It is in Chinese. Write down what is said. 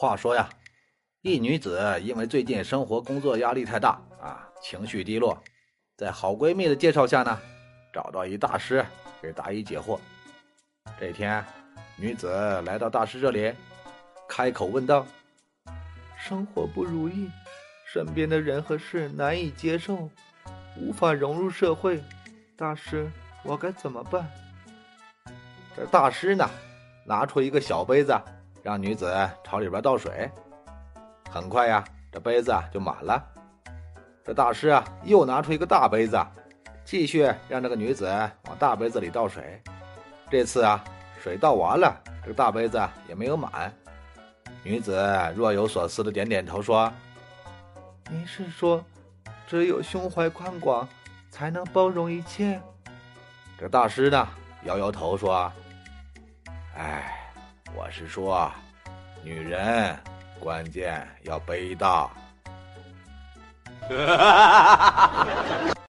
话说呀，一女子因为最近生活工作压力太大啊，情绪低落，在好闺蜜的介绍下呢，找到一大师给答疑解惑。这天，女子来到大师这里，开口问道：“生活不如意，身边的人和事难以接受，无法融入社会，大师，我该怎么办？”这大师呢，拿出一个小杯子。让女子朝里边倒水，很快呀，这杯子就满了。这大师啊，又拿出一个大杯子，继续让这个女子往大杯子里倒水。这次啊，水倒完了，这个大杯子也没有满。女子若有所思的点点头，说：“您是说，只有胸怀宽广，才能包容一切？”这大师呢，摇摇头说：“哎。”我是说，女人关键要背大。